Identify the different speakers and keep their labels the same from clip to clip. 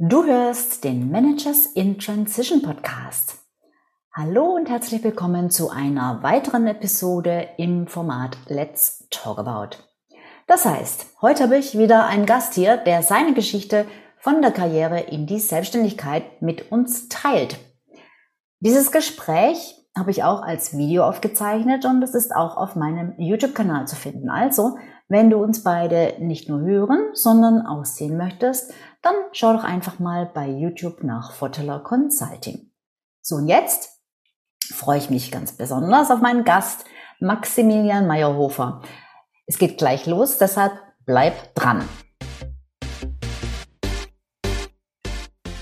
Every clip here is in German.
Speaker 1: Du hörst den Managers in Transition Podcast. Hallo und herzlich willkommen zu einer weiteren Episode im Format Let's Talk About. Das heißt, heute habe ich wieder einen Gast hier, der seine Geschichte von der Karriere in die Selbstständigkeit mit uns teilt. Dieses Gespräch habe ich auch als Video aufgezeichnet und es ist auch auf meinem YouTube-Kanal zu finden. Also, wenn du uns beide nicht nur hören, sondern auch sehen möchtest, dann schau doch einfach mal bei YouTube nach Foteler Consulting. So, und jetzt freue ich mich ganz besonders auf meinen Gast, Maximilian Meyerhofer. Es geht gleich los, deshalb bleib dran.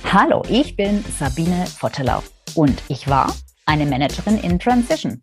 Speaker 1: Hallo, ich bin Sabine Vottelau und ich war eine Managerin in Transition.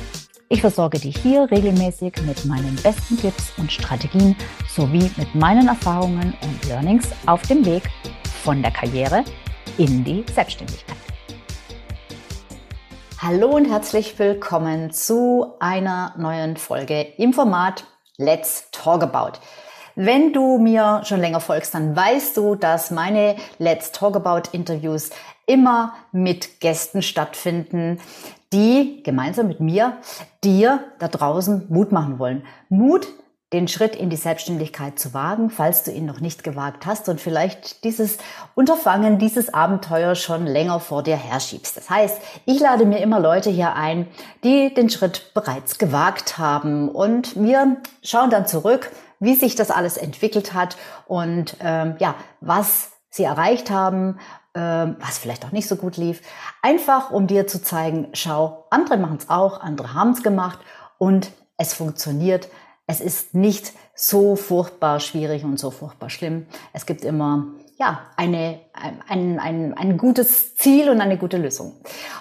Speaker 1: Ich versorge dich hier regelmäßig mit meinen besten Tipps und Strategien sowie mit meinen Erfahrungen und Learnings auf dem Weg von der Karriere in die Selbstständigkeit. Hallo und herzlich willkommen zu einer neuen Folge im Format Let's Talk About. Wenn du mir schon länger folgst, dann weißt du, dass meine Let's Talk About Interviews immer mit Gästen stattfinden, die gemeinsam mit mir dir da draußen Mut machen wollen. Mut, den Schritt in die Selbstständigkeit zu wagen, falls du ihn noch nicht gewagt hast und vielleicht dieses Unterfangen, dieses Abenteuer schon länger vor dir herschiebst. Das heißt, ich lade mir immer Leute hier ein, die den Schritt bereits gewagt haben und wir schauen dann zurück, wie sich das alles entwickelt hat und ähm, ja, was sie erreicht haben, was vielleicht auch nicht so gut lief. Einfach um dir zu zeigen, schau, andere machen es auch, andere haben es gemacht und es funktioniert. Es ist nicht so furchtbar schwierig und so furchtbar schlimm. Es gibt immer ja, eine, ein, ein, ein gutes Ziel und eine gute Lösung.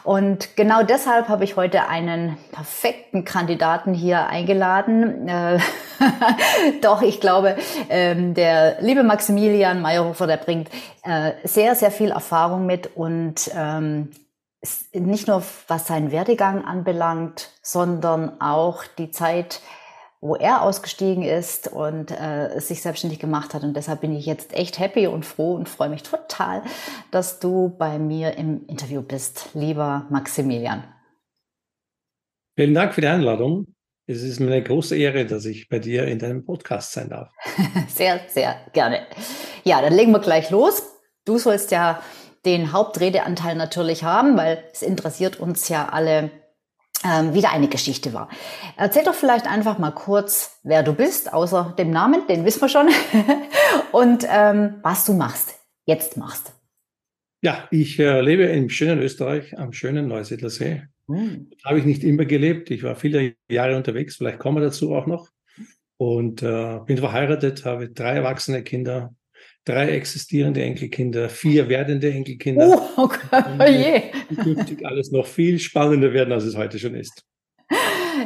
Speaker 1: Und genau deshalb habe ich heute einen perfekten Kandidaten hier eingeladen. Äh, doch, ich glaube, ähm, der liebe Maximilian Meyerhofer, der bringt äh, sehr, sehr viel Erfahrung mit und ähm, nicht nur was seinen Werdegang anbelangt, sondern auch die Zeit, wo er ausgestiegen ist und äh, sich selbstständig gemacht hat. Und deshalb bin ich jetzt echt happy und froh und freue mich total, dass du bei mir im Interview bist, lieber Maximilian.
Speaker 2: Vielen Dank für die Einladung. Es ist mir eine große Ehre, dass ich bei dir in deinem Podcast sein darf.
Speaker 1: sehr, sehr gerne. Ja, dann legen wir gleich los. Du sollst ja den Hauptredeanteil natürlich haben, weil es interessiert uns ja alle ähm, wieder eine Geschichte war. Erzähl doch vielleicht einfach mal kurz, wer du bist, außer dem Namen, den wissen wir schon, und ähm, was du machst, jetzt machst.
Speaker 2: Ja, ich äh, lebe im schönen Österreich, am schönen Neusiedlersee. Hm. Habe ich nicht immer gelebt. Ich war viele Jahre unterwegs, vielleicht kommen wir dazu auch noch. Und äh, bin verheiratet, habe drei erwachsene Kinder, drei existierende Enkelkinder, vier werdende Enkelkinder. Oh, okay. oh je. Künftig alles noch viel spannender werden, als es heute schon ist.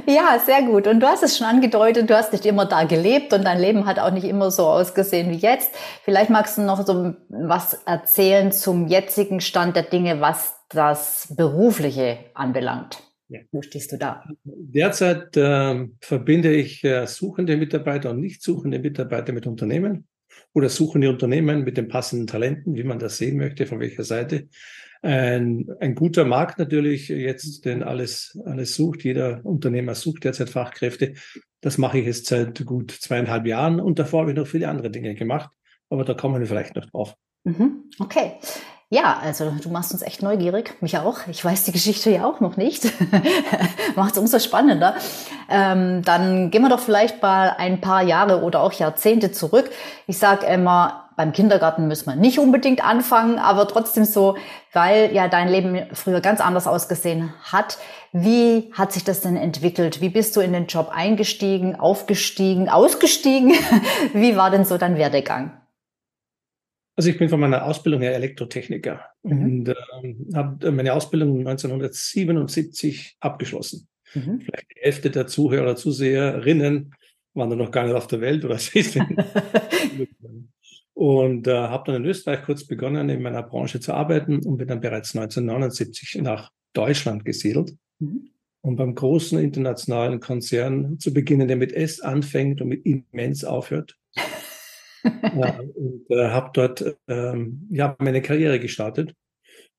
Speaker 1: Ja, sehr gut. Und du hast es schon angedeutet, du hast nicht immer da gelebt und dein Leben hat auch nicht immer so ausgesehen wie jetzt. Vielleicht magst du noch so was erzählen zum jetzigen Stand der Dinge, was das Berufliche anbelangt. Ja. Wo stehst du da?
Speaker 2: Derzeit äh, verbinde ich äh, suchende Mitarbeiter und nicht suchende Mitarbeiter mit Unternehmen oder suchen die Unternehmen mit den passenden Talenten, wie man das sehen möchte, von welcher Seite. Ein, ein guter Markt natürlich jetzt, denn alles, alles sucht. Jeder Unternehmer sucht derzeit Fachkräfte. Das mache ich jetzt seit gut zweieinhalb Jahren und davor habe ich noch viele andere Dinge gemacht, aber da kommen wir vielleicht noch drauf.
Speaker 1: Mhm. Okay. Ja, also du machst uns echt neugierig, mich auch. Ich weiß die Geschichte ja auch noch nicht. Macht es umso spannender. Ähm, dann gehen wir doch vielleicht mal ein paar Jahre oder auch Jahrzehnte zurück. Ich sage immer, beim Kindergarten müssen wir nicht unbedingt anfangen, aber trotzdem so, weil ja dein Leben früher ganz anders ausgesehen hat. Wie hat sich das denn entwickelt? Wie bist du in den Job eingestiegen, aufgestiegen, ausgestiegen? Wie war denn so dein Werdegang?
Speaker 2: Also ich bin von meiner Ausbildung her Elektrotechniker mhm. und äh, habe meine Ausbildung 1977 abgeschlossen. Mhm. Vielleicht die Hälfte der Zuhörer, Zuseherinnen waren da noch gar nicht auf der Welt oder Und äh, habe dann in Österreich kurz begonnen, in meiner Branche zu arbeiten und bin dann bereits 1979 nach Deutschland gesiedelt. Mhm. Und beim großen internationalen Konzern zu beginnen, der mit S anfängt und mit immens aufhört. Ja, und äh, habe dort ähm, ja, meine Karriere gestartet.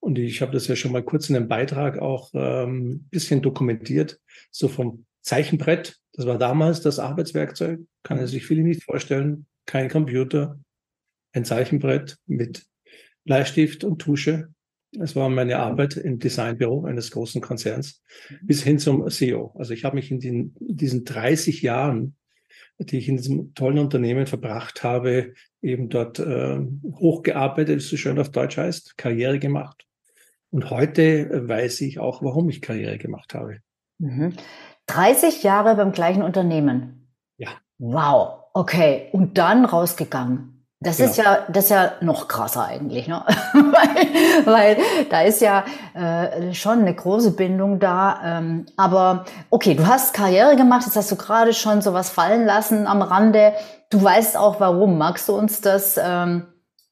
Speaker 2: Und ich habe das ja schon mal kurz in einem Beitrag auch ähm, bisschen dokumentiert, so vom Zeichenbrett. Das war damals das Arbeitswerkzeug, kann er sich viele nicht vorstellen. Kein Computer, ein Zeichenbrett mit Bleistift und Tusche. Es war meine Arbeit im Designbüro eines großen Konzerns bis hin zum CEO. Also ich habe mich in den, diesen 30 Jahren, die ich in diesem tollen Unternehmen verbracht habe, eben dort äh, hochgearbeitet, wie es so schön auf Deutsch heißt, Karriere gemacht. Und heute weiß ich auch, warum ich Karriere gemacht habe.
Speaker 1: Mhm. 30 Jahre beim gleichen Unternehmen.
Speaker 2: Ja.
Speaker 1: Wow. Okay. Und dann rausgegangen. Das genau. ist ja, das ist ja noch krasser eigentlich, ne? weil, weil da ist ja äh, schon eine große Bindung da. Ähm, aber okay, du hast Karriere gemacht, jetzt hast du gerade schon sowas fallen lassen am Rande. Du weißt auch warum. Magst du uns das ähm,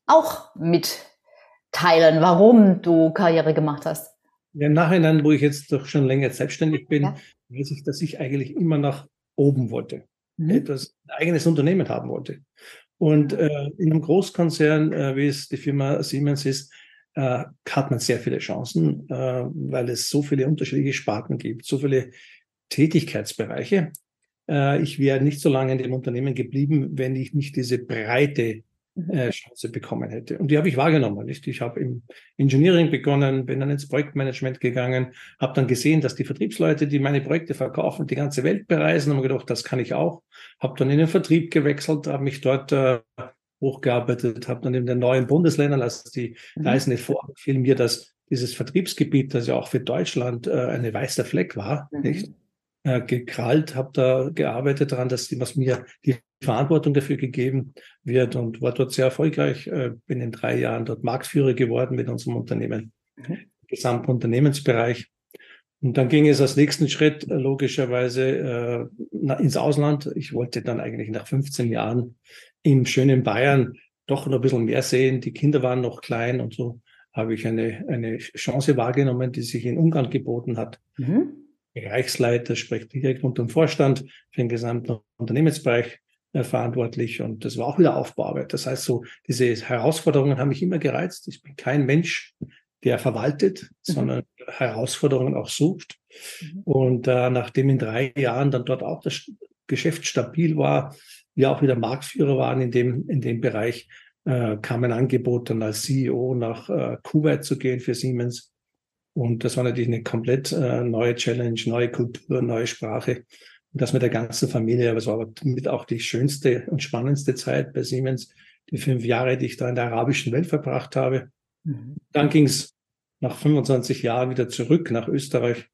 Speaker 1: auch mitteilen, warum du Karriere gemacht hast?
Speaker 2: Ja, im Nachhinein, wo ich jetzt doch schon länger selbstständig bin, ja. weiß ich, dass ich eigentlich immer nach oben wollte. Mhm. Etwas, ein eigenes Unternehmen haben wollte. Und äh, in einem Großkonzern, äh, wie es die Firma Siemens ist, äh, hat man sehr viele Chancen, äh, weil es so viele unterschiedliche Sparten gibt, so viele Tätigkeitsbereiche. Äh, ich wäre nicht so lange in dem Unternehmen geblieben, wenn ich nicht diese breite Mhm. Äh, Chance bekommen hätte. Und die habe ich wahrgenommen. Nicht? Ich habe im Engineering begonnen, bin dann ins Projektmanagement gegangen, habe dann gesehen, dass die Vertriebsleute, die meine Projekte verkaufen, die ganze Welt bereisen, haben gedacht, das kann ich auch. Habe dann in den Vertrieb gewechselt, habe mich dort äh, hochgearbeitet, habe dann in den neuen Bundesländern, als die mhm. Reisende vor, fiel mir, dass dieses Vertriebsgebiet, das ja auch für Deutschland äh, eine weiße Fleck war, mhm. nicht? Äh, gekrallt, habe da gearbeitet daran, dass die, was mir die Verantwortung dafür gegeben wird und war dort sehr erfolgreich. Äh, bin in drei Jahren dort Marktführer geworden mit unserem Unternehmen, mhm. gesamten Unternehmensbereich. Und dann ging es als nächsten Schritt äh, logischerweise äh, ins Ausland. Ich wollte dann eigentlich nach 15 Jahren im schönen Bayern doch noch ein bisschen mehr sehen. Die Kinder waren noch klein und so habe ich eine, eine Chance wahrgenommen, die sich in Ungarn geboten hat. Mhm. Bereichsleiter, spricht direkt unter dem Vorstand für den gesamten Unternehmensbereich äh, verantwortlich und das war auch wieder Aufbauarbeit. Das heißt so, diese Herausforderungen haben mich immer gereizt. Ich bin kein Mensch, der verwaltet, mhm. sondern Herausforderungen auch sucht. Mhm. Und äh, nachdem in drei Jahren dann dort auch das Geschäft stabil war, wir auch wieder Marktführer waren in dem, in dem Bereich, äh, kam ein Angebot dann als CEO nach äh, Kuwait zu gehen für Siemens. Und das war natürlich eine komplett äh, neue Challenge, neue Kultur, neue Sprache. Und das mit der ganzen Familie. Aber es war mit auch die schönste und spannendste Zeit bei Siemens, die fünf Jahre, die ich da in der arabischen Welt verbracht habe. Mhm. Dann ging es nach 25 Jahren wieder zurück nach Österreich,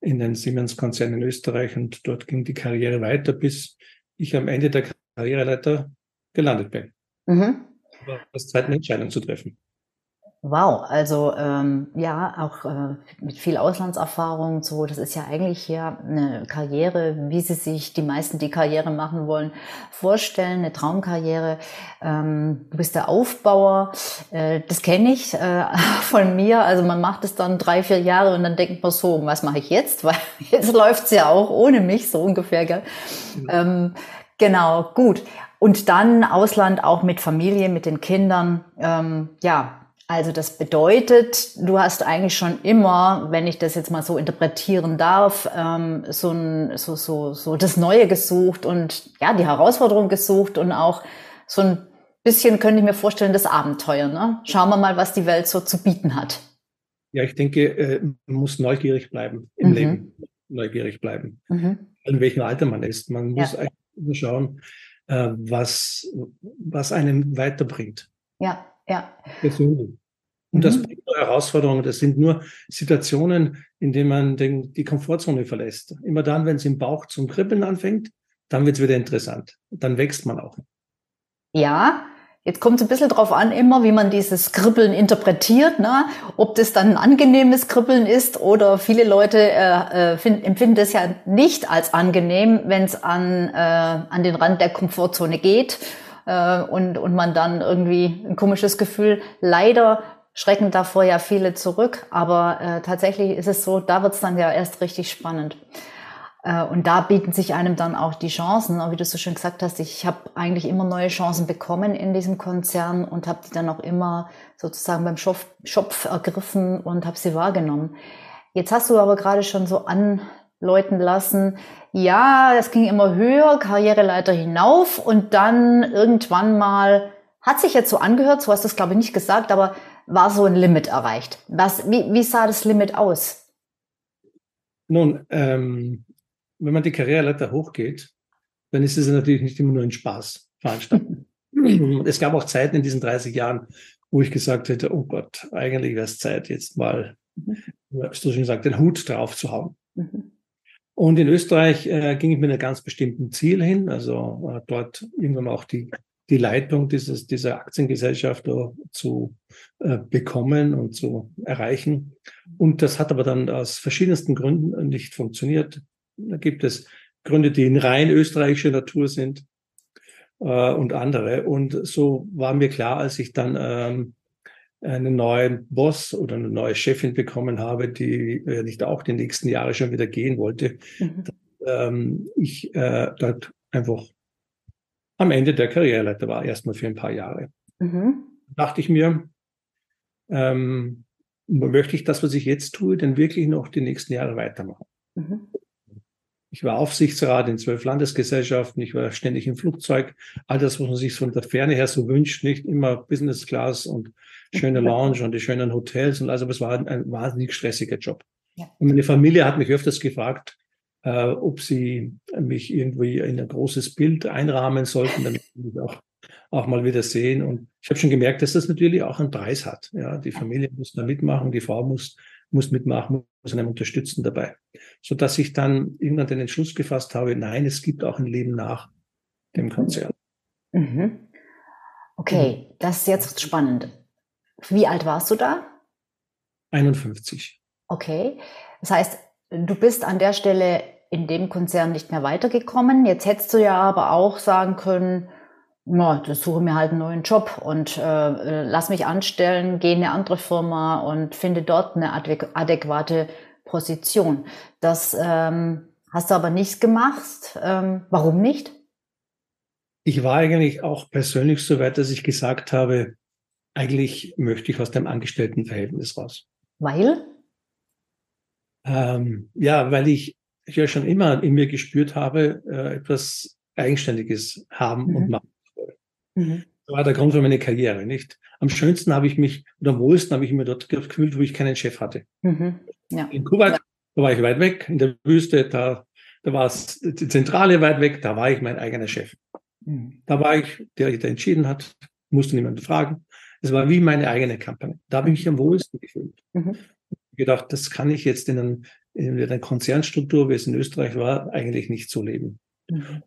Speaker 2: in den Siemens-Konzern in Österreich. Und dort ging die Karriere weiter, bis ich am Ende der Karriereleiter gelandet bin. Mhm. Zeit, eine Entscheidung zu treffen.
Speaker 1: Wow, also ähm, ja, auch äh, mit viel Auslandserfahrung, so, das ist ja eigentlich hier eine Karriere, wie sie sich die meisten, die Karriere machen wollen, vorstellen, eine Traumkarriere. Ähm, du bist der Aufbauer, äh, das kenne ich äh, von mir. Also man macht es dann drei, vier Jahre und dann denkt man so, was mache ich jetzt? Weil jetzt läuft's ja auch ohne mich, so ungefähr. Gell? Mhm. Ähm, genau, gut. Und dann Ausland auch mit Familie, mit den Kindern. Ähm, ja, also das bedeutet, du hast eigentlich schon immer, wenn ich das jetzt mal so interpretieren darf, ähm, so, ein, so, so, so das Neue gesucht und ja, die Herausforderung gesucht und auch so ein bisschen, könnte ich mir vorstellen, das Abenteuer. Ne? Schauen wir mal, was die Welt so zu bieten hat.
Speaker 2: Ja, ich denke, äh, man muss neugierig bleiben im mhm. Leben. Neugierig bleiben. Mhm. In welchem Alter man ist. Man muss ja. eigentlich schauen, äh, was, was einem weiterbringt.
Speaker 1: Ja, ja.
Speaker 2: Persönlich. Und das mhm. bringt nur Herausforderungen. Das sind nur Situationen, in denen man den, die Komfortzone verlässt. Immer dann, wenn es im Bauch zum Kribbeln anfängt, dann wird es wieder interessant. Dann wächst man auch.
Speaker 1: Ja, Jetzt kommt es ein bisschen drauf an, immer, wie man dieses Kribbeln interpretiert, ne? ob das dann ein angenehmes Kribbeln ist oder viele Leute äh, äh, find, empfinden das ja nicht als angenehm, wenn es an, äh, an den Rand der Komfortzone geht äh, und, und man dann irgendwie ein komisches Gefühl. Leider schrecken davor ja viele zurück, aber äh, tatsächlich ist es so, da wird es dann ja erst richtig spannend. Äh, und da bieten sich einem dann auch die Chancen. Wie du so schön gesagt hast, ich habe eigentlich immer neue Chancen bekommen in diesem Konzern und habe die dann auch immer sozusagen beim Schopf, Schopf ergriffen und habe sie wahrgenommen. Jetzt hast du aber gerade schon so anläuten lassen, ja, es ging immer höher, Karriereleiter hinauf und dann irgendwann mal, hat sich jetzt so angehört, so hast du es glaube ich nicht gesagt, aber war so ein Limit erreicht. Was, wie, wie sah das Limit aus?
Speaker 2: Nun, ähm, wenn man die Karriereleiter hochgeht, dann ist es natürlich nicht immer nur ein Spaß veranstalten. es gab auch Zeiten in diesen 30 Jahren, wo ich gesagt hätte, oh Gott, eigentlich wäre es Zeit, jetzt mal, mhm. hast du schon gesagt, den Hut drauf zu hauen. Mhm. Und in Österreich äh, ging ich mit einem ganz bestimmten Ziel hin, also äh, dort irgendwann auch die, die Leitung dieses, dieser Aktiengesellschaft zu äh, bekommen und zu erreichen. Und das hat aber dann aus verschiedensten Gründen nicht funktioniert. Da gibt es Gründe, die in rein österreichischer Natur sind äh, und andere. Und so war mir klar, als ich dann ähm, einen neuen Boss oder eine neue Chefin bekommen habe, die äh, nicht auch die nächsten Jahre schon wieder gehen wollte, mhm. dass, ähm, ich äh, dort einfach am Ende der Karriereleiter war, erstmal für ein paar Jahre. Mhm. dachte ich mir, ähm, möchte ich das, was ich jetzt tue, denn wirklich noch die nächsten Jahre weitermachen? Mhm. Ich war Aufsichtsrat in zwölf Landesgesellschaften. Ich war ständig im Flugzeug. All das, was man sich von der Ferne her so wünscht, nicht immer Business Class und schöne Lounge und die schönen Hotels und also, es war ein, ein wahnsinnig stressiger Job. Ja. Und meine Familie hat mich öfters gefragt, äh, ob sie mich irgendwie in ein großes Bild einrahmen sollten, damit sie mich auch, auch mal wieder sehen. Und ich habe schon gemerkt, dass das natürlich auch einen Preis hat. Ja, die Familie muss da mitmachen, die Frau muss muss mitmachen, muss einem unterstützen dabei. So dass ich dann irgendwann den Entschluss gefasst habe, nein, es gibt auch ein Leben nach dem Konzern.
Speaker 1: Mhm. Okay, das ist jetzt spannend. Wie alt warst du da?
Speaker 2: 51.
Speaker 1: Okay, das heißt, du bist an der Stelle in dem Konzern nicht mehr weitergekommen. Jetzt hättest du ja aber auch sagen können, na, das suche mir halt einen neuen Job und äh, lass mich anstellen, gehe in eine andere Firma und finde dort eine adäquate Position. Das ähm, hast du aber nicht gemacht. Ähm, warum nicht?
Speaker 2: Ich war eigentlich auch persönlich so weit, dass ich gesagt habe, eigentlich möchte ich aus dem Angestelltenverhältnis raus.
Speaker 1: Weil?
Speaker 2: Ähm, ja, weil ich ja schon immer in mir gespürt habe, äh, etwas Eigenständiges haben mhm. und machen Mhm. Das war der Grund für meine Karriere, nicht? Am schönsten habe ich mich, oder am wohlsten habe ich mich dort gefühlt, wo ich keinen Chef hatte. Mhm. Ja. In Kuwait, ja. da war ich weit weg, in der Wüste, da, da war es die Zentrale weit weg, da war ich mein eigener Chef. Mhm. Da war ich, der, der entschieden hat, musste niemanden fragen. Es war wie meine eigene Kampagne. Da habe ich mich am wohlsten gefühlt. Mhm. gedacht, das kann ich jetzt in, einem, in einer Konzernstruktur, wie es in Österreich war, eigentlich nicht so leben. Mhm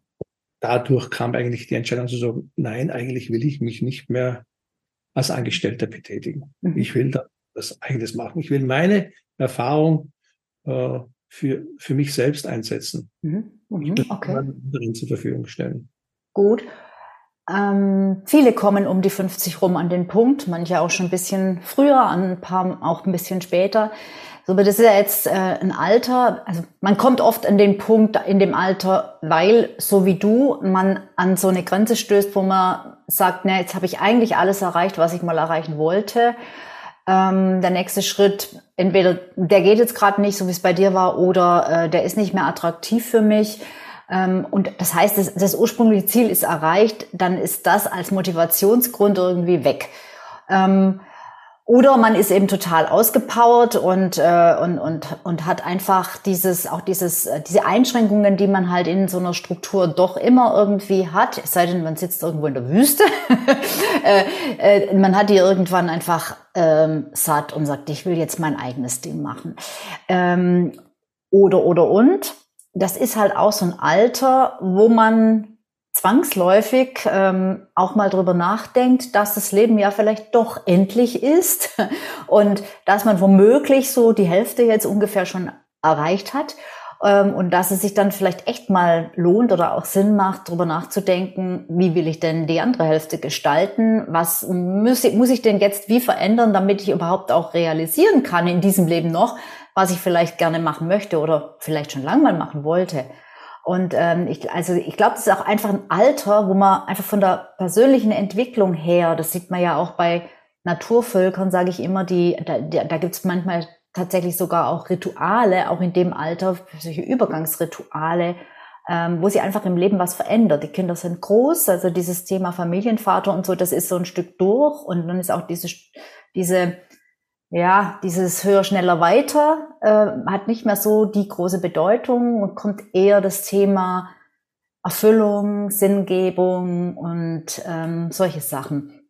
Speaker 2: dadurch kam eigentlich die Entscheidung zu sagen, nein, eigentlich will ich mich nicht mehr als Angestellter betätigen. Mhm. Ich will das eigenes machen. Ich will meine Erfahrung äh, für, für mich selbst einsetzen. Mhm. Mhm. Okay. anderen zur Verfügung stellen.
Speaker 1: Gut. Ähm, viele kommen um die 50 rum an den Punkt, manche auch schon ein bisschen früher, ein paar auch ein bisschen später. So, aber das ist ja jetzt äh, ein Alter, also man kommt oft an den Punkt in dem Alter, weil so wie du man an so eine Grenze stößt, wo man sagt, na, jetzt habe ich eigentlich alles erreicht, was ich mal erreichen wollte. Ähm, der nächste Schritt, entweder der geht jetzt gerade nicht, so wie es bei dir war, oder äh, der ist nicht mehr attraktiv für mich. Ähm, und das heißt, das, das ursprüngliche Ziel ist erreicht, dann ist das als Motivationsgrund irgendwie weg. Ähm, oder man ist eben total ausgepowert und, äh, und, und, und hat einfach dieses, auch dieses, äh, diese Einschränkungen, die man halt in so einer Struktur doch immer irgendwie hat, es sei denn, man sitzt irgendwo in der Wüste. äh, äh, man hat die irgendwann einfach ähm, satt und sagt, ich will jetzt mein eigenes Ding machen. Ähm, oder, oder und. Das ist halt auch so ein Alter, wo man zwangsläufig ähm, auch mal drüber nachdenkt, dass das Leben ja vielleicht doch endlich ist und dass man womöglich so die Hälfte jetzt ungefähr schon erreicht hat ähm, und dass es sich dann vielleicht echt mal lohnt oder auch Sinn macht, drüber nachzudenken, wie will ich denn die andere Hälfte gestalten? Was muss ich, muss ich denn jetzt wie verändern, damit ich überhaupt auch realisieren kann in diesem Leben noch, was ich vielleicht gerne machen möchte oder vielleicht schon lange mal machen wollte? Und ähm, ich, also ich glaube, das ist auch einfach ein Alter, wo man einfach von der persönlichen Entwicklung her, das sieht man ja auch bei Naturvölkern, sage ich immer, die, da, da gibt es manchmal tatsächlich sogar auch Rituale, auch in dem Alter, solche Übergangsrituale, ähm, wo sie einfach im Leben was verändert. Die Kinder sind groß, also dieses Thema Familienvater und so, das ist so ein Stück durch und dann ist auch diese, diese ja, dieses höher, schneller, weiter äh, hat nicht mehr so die große Bedeutung und kommt eher das Thema Erfüllung, Sinngebung und ähm, solche Sachen.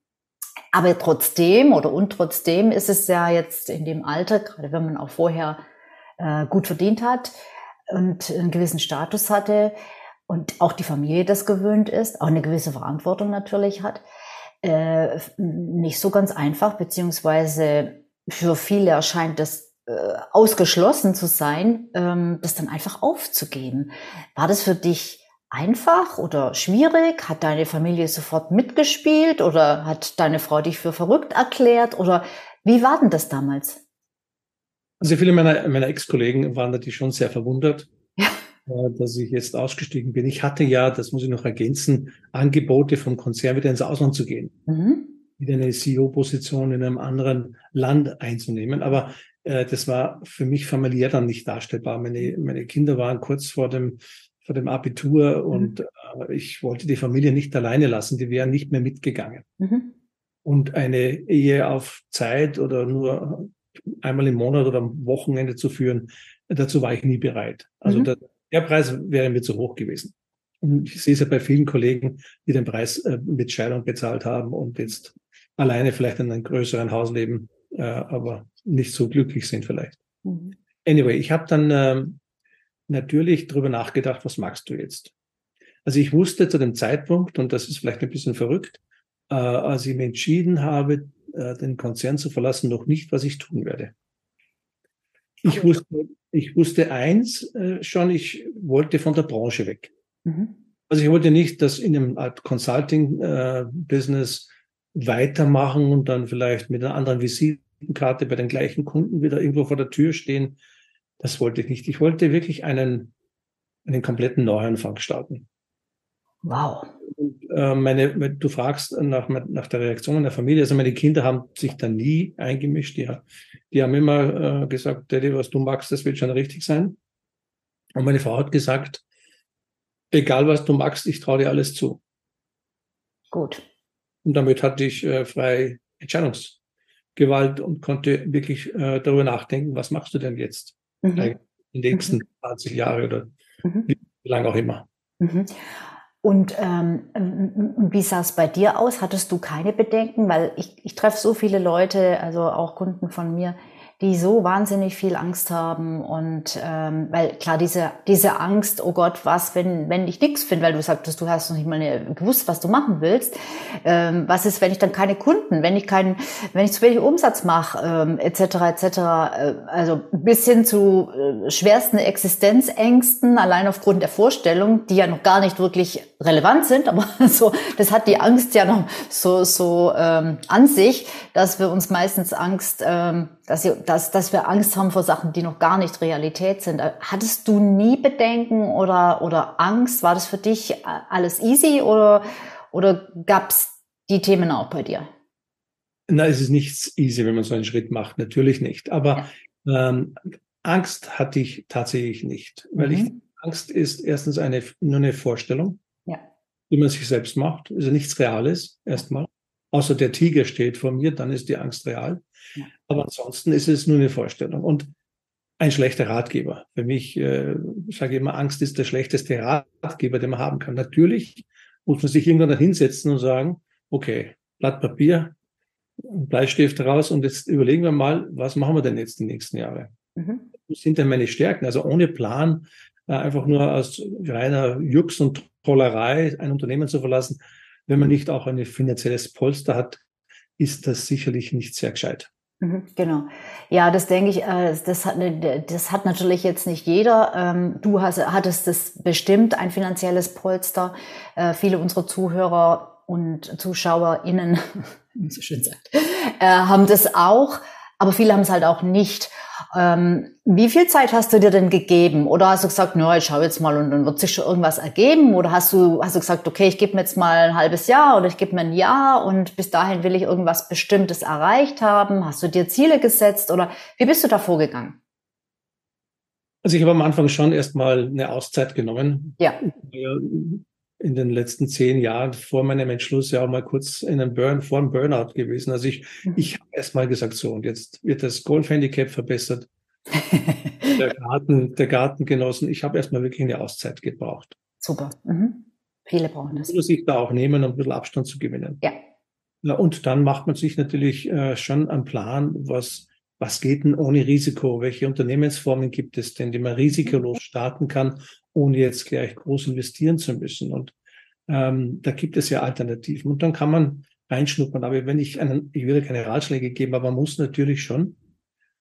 Speaker 1: Aber trotzdem oder und trotzdem ist es ja jetzt in dem Alter, gerade wenn man auch vorher äh, gut verdient hat und einen gewissen Status hatte und auch die Familie das gewöhnt ist, auch eine gewisse Verantwortung natürlich hat, äh, nicht so ganz einfach, beziehungsweise für viele erscheint das äh, ausgeschlossen zu sein, ähm, das dann einfach aufzugeben. War das für dich einfach oder schwierig? Hat deine Familie sofort mitgespielt oder hat deine Frau dich für verrückt erklärt oder wie war denn das damals?
Speaker 2: Also viele meiner, meiner Ex-Kollegen waren natürlich schon sehr verwundert, ja. Äh, dass ich jetzt ausgestiegen bin. Ich hatte ja, das muss ich noch ergänzen, Angebote vom Konzern wieder ins Ausland zu gehen. Mhm wieder eine CEO-Position in einem anderen Land einzunehmen. Aber äh, das war für mich familiär dann nicht darstellbar. Meine, meine Kinder waren kurz vor dem, vor dem Abitur mhm. und äh, ich wollte die Familie nicht alleine lassen. Die wären nicht mehr mitgegangen. Mhm. Und eine Ehe auf Zeit oder nur einmal im Monat oder am Wochenende zu führen, dazu war ich nie bereit. Also mhm. der, der Preis wäre mir zu hoch gewesen. Und ich sehe es ja bei vielen Kollegen, die den Preis äh, mit Scheidung bezahlt haben und jetzt alleine vielleicht in einem größeren Haus leben, äh, aber nicht so glücklich sind vielleicht. Mhm. Anyway, ich habe dann äh, natürlich darüber nachgedacht, was magst du jetzt? Also ich wusste zu dem Zeitpunkt, und das ist vielleicht ein bisschen verrückt, äh, als ich mich entschieden habe, äh, den Konzern zu verlassen, noch nicht, was ich tun werde. Ich wusste, ich wusste eins äh, schon, ich wollte von der Branche weg. Mhm. Also ich wollte nicht, dass in einem Art Consulting-Business äh, weitermachen und dann vielleicht mit einer anderen Visitenkarte bei den gleichen Kunden wieder irgendwo vor der Tür stehen. Das wollte ich nicht. Ich wollte wirklich einen, einen kompletten Neuanfang starten.
Speaker 1: Wow.
Speaker 2: Und, äh, meine, du fragst nach, nach der Reaktion der Familie. Also meine Kinder haben sich da nie eingemischt. Die, die haben immer äh, gesagt, Daddy, was du magst, das wird schon richtig sein. Und meine Frau hat gesagt, egal was du magst, ich traue dir alles zu.
Speaker 1: Gut.
Speaker 2: Und damit hatte ich äh, freie Entscheidungsgewalt und konnte wirklich äh, darüber nachdenken, was machst du denn jetzt? Mhm. Die nächsten mhm. 20 Jahre oder mhm. wie lange auch immer.
Speaker 1: Mhm. Und ähm, wie sah es bei dir aus? Hattest du keine Bedenken? Weil ich, ich treffe so viele Leute, also auch Kunden von mir, die so wahnsinnig viel Angst haben und ähm, weil klar diese diese Angst, oh Gott, was wenn wenn ich nichts finde, weil du sagtest, du hast noch nicht mal gewusst, was du machen willst. Ähm, was ist, wenn ich dann keine Kunden, wenn ich keinen, wenn ich zu wenig Umsatz mache, ähm, etc. etc. Äh, also bis hin zu äh, schwersten Existenzängsten allein aufgrund der Vorstellung, die ja noch gar nicht wirklich relevant sind, aber so das hat die Angst ja noch so so ähm, an sich, dass wir uns meistens Angst ähm, dass, dass, dass wir Angst haben vor Sachen, die noch gar nicht Realität sind. Hattest du nie Bedenken oder, oder Angst? War das für dich alles easy oder, oder gab es die Themen auch bei dir?
Speaker 2: Na, es ist nichts easy, wenn man so einen Schritt macht. Natürlich nicht. Aber ja. ähm, Angst hatte ich tatsächlich nicht. Weil mhm. ich, Angst ist erstens eine, nur eine Vorstellung. Die man sich selbst macht. Also nichts Reales erstmal. Außer der Tiger steht vor mir, dann ist die Angst real. Aber ansonsten ist es nur eine Vorstellung. Und ein schlechter Ratgeber. Für mich, äh, sage ich immer, Angst ist der schlechteste Ratgeber, den man haben kann. Natürlich muss man sich irgendwann da hinsetzen und sagen, okay, Blatt Papier, Bleistift raus und jetzt überlegen wir mal, was machen wir denn jetzt die nächsten Jahre? Mhm. Was sind denn meine Stärken? Also ohne Plan einfach nur aus reiner Jux und Trollerei ein Unternehmen zu verlassen, wenn man nicht auch ein finanzielles Polster hat, ist das sicherlich nicht sehr gescheit.
Speaker 1: Mhm, genau. Ja, das denke ich, äh, das hat, das hat natürlich jetzt nicht jeder. Ähm, du hast, hattest das bestimmt, ein finanzielles Polster. Äh, viele unserer Zuhörer und ZuschauerInnen, wie man so schön sagt, äh, haben das auch, aber viele haben es halt auch nicht. Ähm, wie viel Zeit hast du dir denn gegeben? Oder hast du gesagt, no, ich schau jetzt mal und dann wird sich schon irgendwas ergeben? Oder hast du, hast du gesagt, okay, ich gebe mir jetzt mal ein halbes Jahr oder ich gebe mir ein Jahr und bis dahin will ich irgendwas Bestimmtes erreicht haben? Hast du dir Ziele gesetzt oder wie bist du da vorgegangen?
Speaker 2: Also ich habe am Anfang schon erstmal eine Auszeit genommen.
Speaker 1: Ja.
Speaker 2: In den letzten zehn Jahren vor meinem Entschluss ja auch mal kurz in einem Burn, vor einem Burnout gewesen. Also ich, mhm. ich habe erstmal gesagt, so, und jetzt wird das Golfhandicap verbessert. der Garten, der Garten genossen. Ich habe erstmal wirklich eine Auszeit gebraucht.
Speaker 1: Super. Mhm. Viele brauchen das.
Speaker 2: Muss sich da auch nehmen, um ein bisschen Abstand zu gewinnen.
Speaker 1: Ja.
Speaker 2: ja und dann macht man sich natürlich äh, schon einen Plan, was was geht denn ohne Risiko? Welche Unternehmensformen gibt es denn, die man risikolos starten kann, ohne jetzt gleich groß investieren zu müssen? Und ähm, da gibt es ja Alternativen. Und dann kann man reinschnuppern. Aber wenn ich einen, ich will keine Ratschläge geben, aber man muss natürlich schon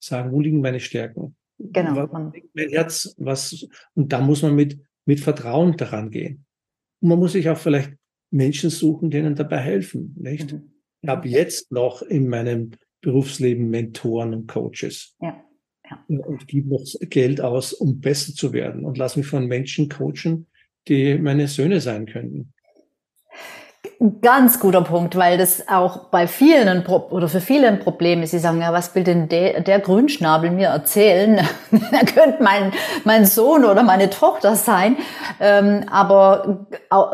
Speaker 2: sagen, wo liegen meine Stärken?
Speaker 1: Genau.
Speaker 2: Was, mein Herz, was, und da muss man mit, mit Vertrauen daran gehen. Und man muss sich auch vielleicht Menschen suchen, denen dabei helfen, nicht? Mhm. Ich habe jetzt noch in meinem Berufsleben Mentoren und Coaches.
Speaker 1: Ja.
Speaker 2: ja. Und gebe noch Geld aus, um besser zu werden und lass mich von Menschen coachen, die meine Söhne sein könnten.
Speaker 1: Ein ganz guter Punkt, weil das auch bei vielen oder für viele ein Problem ist. Sie sagen, ja, was will denn der, der Grünschnabel mir erzählen? da könnte mein, mein Sohn oder meine Tochter sein. Ähm, aber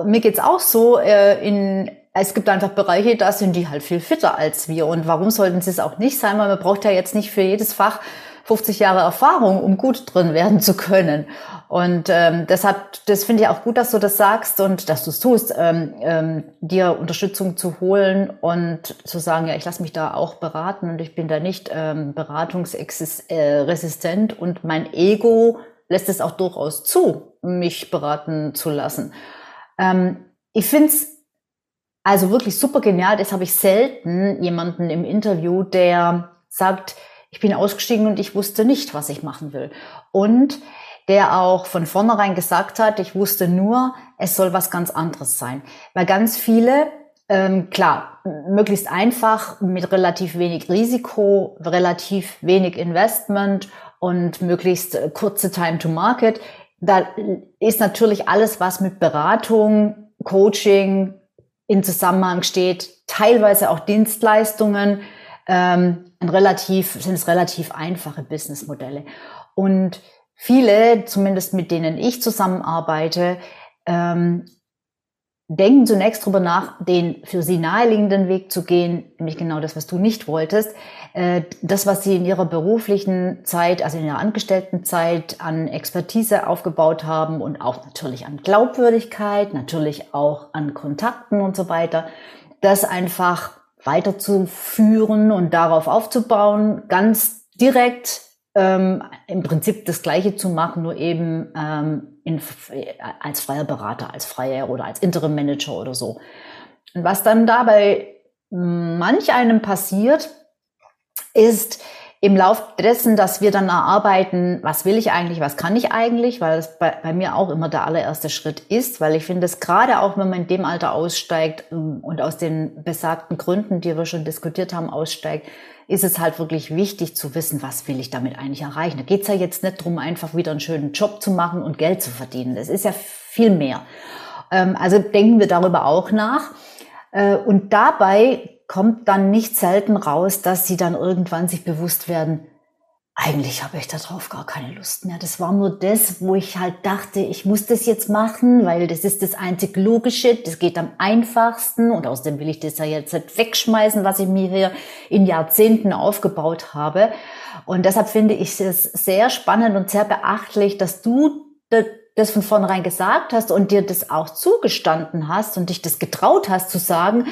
Speaker 1: mir geht's auch so, äh, in es gibt einfach Bereiche, da sind die halt viel fitter als wir. Und warum sollten sie es auch nicht sein? Weil man braucht ja jetzt nicht für jedes Fach 50 Jahre Erfahrung, um gut drin werden zu können. Und ähm, deshalb, das finde ich auch gut, dass du das sagst und dass du es tust, ähm, ähm, dir Unterstützung zu holen und zu sagen, ja, ich lasse mich da auch beraten und ich bin da nicht ähm, beratungsresistent und mein Ego lässt es auch durchaus zu, mich beraten zu lassen. Ähm, ich finde es also wirklich super genial. Das habe ich selten jemanden im Interview, der sagt, ich bin ausgestiegen und ich wusste nicht, was ich machen will. Und der auch von vornherein gesagt hat, ich wusste nur, es soll was ganz anderes sein. Weil ganz viele, ähm, klar, möglichst einfach, mit relativ wenig Risiko, relativ wenig Investment und möglichst äh, kurze Time to Market. Da ist natürlich alles, was mit Beratung, Coaching, in Zusammenhang steht, teilweise auch Dienstleistungen, ähm, ein relativ, sind es relativ einfache Businessmodelle. Und viele, zumindest mit denen ich zusammenarbeite, ähm, denken zunächst darüber nach, den für sie naheliegenden Weg zu gehen, nämlich genau das, was du nicht wolltest. Äh, das, was sie in ihrer beruflichen Zeit, also in ihrer Angestelltenzeit an Expertise aufgebaut haben und auch natürlich an Glaubwürdigkeit, natürlich auch an Kontakten und so weiter, das einfach weiterzuführen und darauf aufzubauen, ganz direkt ähm, im Prinzip das Gleiche zu machen, nur eben ähm, in, als freier Berater, als freier oder als Interim Manager oder so. Und was dann dabei manch einem passiert, ist im Lauf dessen, dass wir dann erarbeiten, was will ich eigentlich, was kann ich eigentlich, weil es bei, bei mir auch immer der allererste Schritt ist, weil ich finde es gerade auch, wenn man in dem Alter aussteigt ähm, und aus den besagten Gründen, die wir schon diskutiert haben, aussteigt, ist es halt wirklich wichtig zu wissen, was will ich damit eigentlich erreichen. Da geht es ja jetzt nicht darum, einfach wieder einen schönen Job zu machen und Geld zu verdienen. Das ist ja viel mehr. Ähm, also denken wir darüber auch nach. Äh, und dabei kommt dann nicht selten raus, dass sie dann irgendwann sich bewusst werden, eigentlich habe ich darauf gar keine Lust mehr. Das war nur das, wo ich halt dachte, ich muss das jetzt machen, weil das ist das einzig Logische, das geht am einfachsten und außerdem will ich das ja jetzt nicht wegschmeißen, was ich mir hier in Jahrzehnten aufgebaut habe. Und deshalb finde ich es sehr spannend und sehr beachtlich, dass du das von vornherein gesagt hast und dir das auch zugestanden hast und dich das getraut hast zu sagen,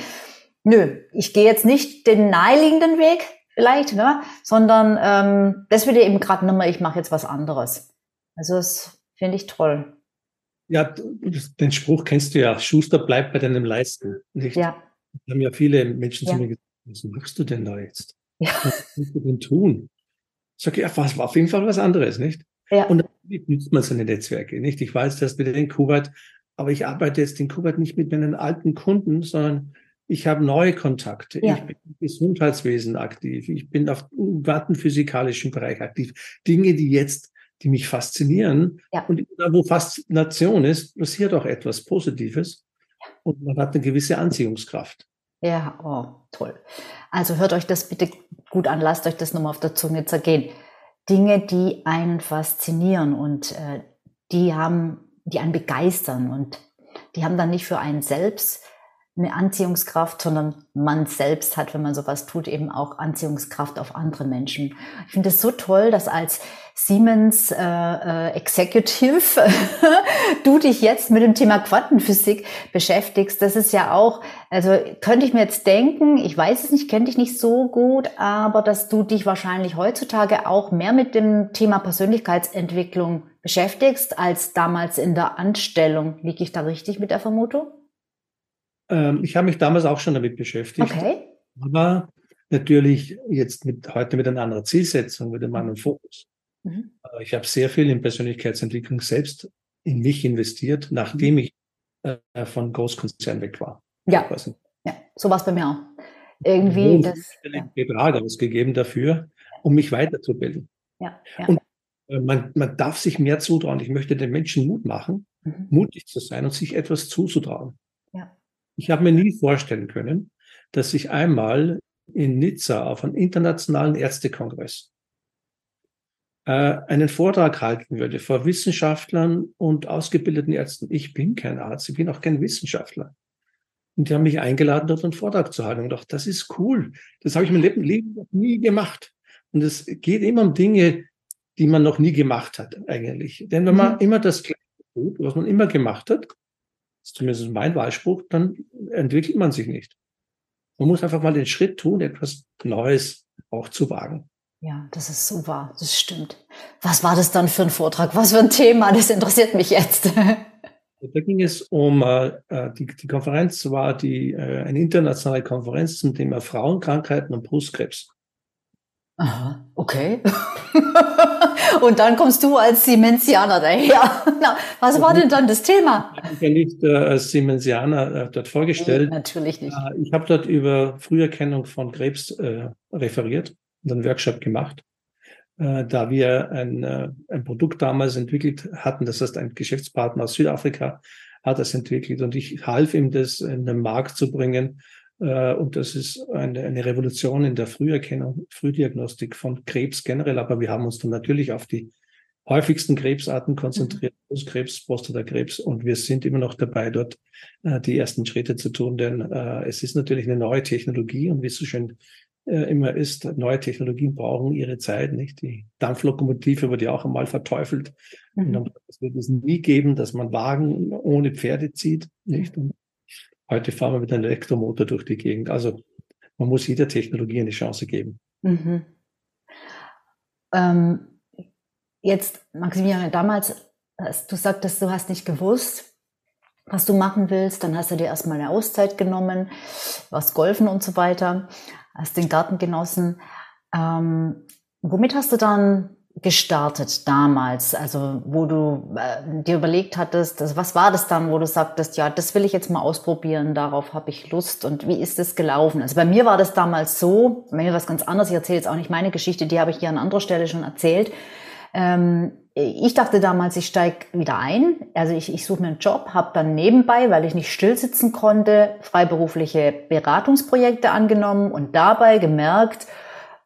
Speaker 1: nö, ich gehe jetzt nicht den naheliegenden Weg, vielleicht, ne? sondern ähm, das wird ja eben gerade nochmal, ich mache jetzt was anderes. Also das Finde ich toll.
Speaker 2: Ja, den Spruch kennst du ja, Schuster bleibt bei deinem Leisten. Nicht?
Speaker 1: Ja.
Speaker 2: Da haben ja viele Menschen
Speaker 1: Ja.
Speaker 2: zu mir gesagt, was machst du denn da jetzt?
Speaker 1: Ja.
Speaker 2: Was musst du denn tun? Ich sage, ja, was war auf jeden Fall was anderes, nicht?
Speaker 1: Ja.
Speaker 2: Und natürlich nutzt man seine Netzwerke, nicht? Ich weiß das wieder in Kuwait, aber ich arbeite jetzt in Kuwait nicht mit meinen alten Kunden, sondern ich habe neue Kontakte.
Speaker 1: Ja.
Speaker 2: Ich bin im Gesundheitswesen aktiv. Ich bin auf dem quantenphysikalischen Bereich aktiv. Dinge, die jetzt, die mich faszinieren.
Speaker 1: Ja.
Speaker 2: Und da, wo Faszination ist, passiert auch etwas Positives. Und man hat eine gewisse Anziehungskraft.
Speaker 1: Ja, oh, toll. Also hört euch das bitte gut an, lasst euch das nochmal auf der Zunge zergehen. Dinge, die einen faszinieren und äh, die haben, die einen begeistern und die haben dann nicht für einen selbst eine Anziehungskraft, sondern man selbst hat, wenn man sowas tut, eben auch Anziehungskraft auf andere Menschen. Ich finde es so toll, dass als Siemens äh, äh, Executive du dich jetzt mit dem Thema Quantenphysik beschäftigst. Das ist ja auch, also könnte ich mir jetzt denken, ich weiß es nicht, kenne dich nicht so gut, aber dass du dich wahrscheinlich heutzutage auch mehr mit dem Thema Persönlichkeitsentwicklung beschäftigst als damals in der Anstellung. Liege ich da richtig mit der Vermutung?
Speaker 2: Ähm, ich habe mich damals auch schon damit beschäftigt.
Speaker 1: Okay.
Speaker 2: Aber natürlich jetzt mit, heute mit einer anderen Zielsetzung, mit einem anderen Fokus.
Speaker 1: Mhm.
Speaker 2: Ich habe sehr viel in Persönlichkeitsentwicklung selbst in mich investiert, nachdem ich äh, von Großkonzern weg war.
Speaker 1: Ja, ja, so war es bei mir auch. Irgendwie
Speaker 2: hohen
Speaker 1: das. Ja,
Speaker 2: fünfstelligen Betrag ausgegeben dafür, um mich weiterzubilden.
Speaker 1: ja, ja.
Speaker 2: Und- Äh, Man, man darf sich mehr zutrauen. Ich möchte den Menschen Mut machen,
Speaker 1: Mhm.
Speaker 2: mutig zu sein und sich etwas zuzutrauen. Ich habe mir nie vorstellen können, dass ich einmal in Nizza auf einem internationalen Ärztekongress äh, einen Vortrag halten würde vor Wissenschaftlern und ausgebildeten Ärzten. Ich bin kein Arzt, ich bin auch kein Wissenschaftler. Und die haben mich eingeladen, dort einen Vortrag zu halten. Und dachte, das ist cool. Das habe ich mein Leben, Leben noch nie gemacht. Und es geht immer um Dinge, die man noch nie gemacht hat, eigentlich. Denn wenn man
Speaker 1: Mhm.
Speaker 2: immer das Gleiche tut, was man immer gemacht hat, ist zumindest mein Wahlspruch, dann entwickelt man sich nicht. Man muss einfach mal den Schritt tun, etwas Neues auch zu wagen.
Speaker 1: Ja, das ist so wahr. Das stimmt. Was war das dann für ein Vortrag? Was für ein Thema? Das interessiert mich jetzt.
Speaker 2: Da ging es um, äh, die, die Konferenz war die, äh, eine internationale Konferenz zum Thema Frauenkrankheiten und Brustkrebs.
Speaker 1: Aha, okay. Und dann kommst du als Siemensianer daher. Na, was war denn dann das Thema?
Speaker 2: Ich habe ja nicht äh, als Siemensianer äh, dort vorgestellt.
Speaker 1: Natürlich nicht.
Speaker 2: Äh, Ich habe dort über Früherkennung von Krebs äh, referiert und einen Workshop gemacht, äh, da wir ein, äh, ein Produkt damals entwickelt hatten. Das heißt, ein Geschäftspartner aus Südafrika hat das entwickelt und ich half ihm, das in den Markt zu bringen. Äh, und das ist eine, eine Revolution in der Früherkennung, Frühdiagnostik von Krebs generell. Aber wir haben uns dann natürlich auf die häufigsten Krebsarten konzentriert, Brustkrebs, Prostatakrebs. Und wir sind immer noch dabei, dort äh, die ersten Schritte zu tun, denn äh, es ist natürlich eine neue Technologie und wie es so schön äh, immer ist, neue Technologien brauchen ihre Zeit, nicht? Die Dampflokomotive wurde ja auch einmal verteufelt. Und
Speaker 1: Mhm.
Speaker 2: dann es wird es nie geben, dass man Wagen ohne Pferde zieht, nicht? Und heute fahren wir mit einem Elektromotor durch die Gegend. Also man muss jeder Technologie eine Chance geben.
Speaker 1: Mhm. Ähm, jetzt, Maximilian, damals, als du sagtest, du hast nicht gewusst, was du machen willst, dann hast du dir erstmal eine Auszeit genommen, was golfen und so weiter, hast den Garten genossen. Ähm, womit hast du dann gestartet damals? Also, wo du äh, dir überlegt hattest, also was war das dann, wo du sagtest, ja, das will ich jetzt mal ausprobieren, darauf habe ich Lust und wie ist es gelaufen? Also bei mir war das damals so, bei mir was ganz anderes, ich erzähle jetzt auch nicht meine Geschichte, die habe ich hier an anderer Stelle schon erzählt. Ähm, ich dachte damals, ich steige wieder ein. Also ich, ich suche mir einen Job, habe dann nebenbei, weil ich nicht still sitzen konnte, freiberufliche Beratungsprojekte angenommen und dabei gemerkt,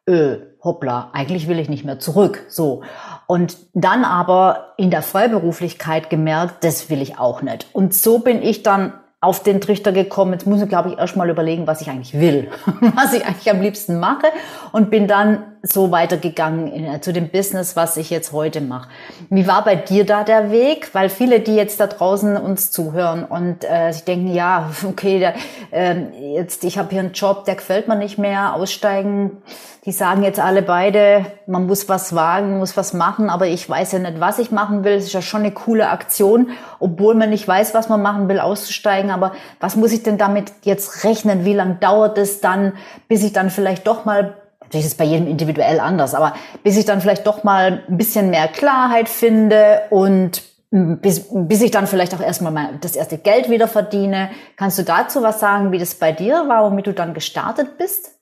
Speaker 1: äh, hoppla, eigentlich will ich nicht mehr zurück. So. Und dann aber in der Freiberuflichkeit gemerkt, das will ich auch nicht. Und so bin ich dann auf den Trichter gekommen, jetzt muss ich, glaube ich, erstmal überlegen, was ich eigentlich will, was ich eigentlich am liebsten mache und bin dann so weitergegangen äh, zu dem Business, was ich jetzt heute mache. Wie war bei dir da der Weg? Weil viele, die jetzt da draußen uns zuhören und äh, sich denken, ja, okay, der, äh, jetzt ich habe hier einen Job, der gefällt mir nicht mehr, aussteigen. Die sagen jetzt alle beide, man muss was wagen, muss was machen, aber ich weiß ja nicht, was ich machen will. Es ist ja schon eine coole Aktion, obwohl man nicht weiß, was man machen will, auszusteigen. Aber was muss ich denn damit jetzt rechnen? Wie lange dauert es dann, bis ich dann vielleicht doch mal Natürlich ist es bei jedem individuell anders, aber bis ich dann vielleicht doch mal ein bisschen mehr Klarheit finde und bis, bis ich dann vielleicht auch erstmal mal das erste Geld wieder verdiene. Kannst du dazu was sagen, wie das bei dir war, womit du dann gestartet bist?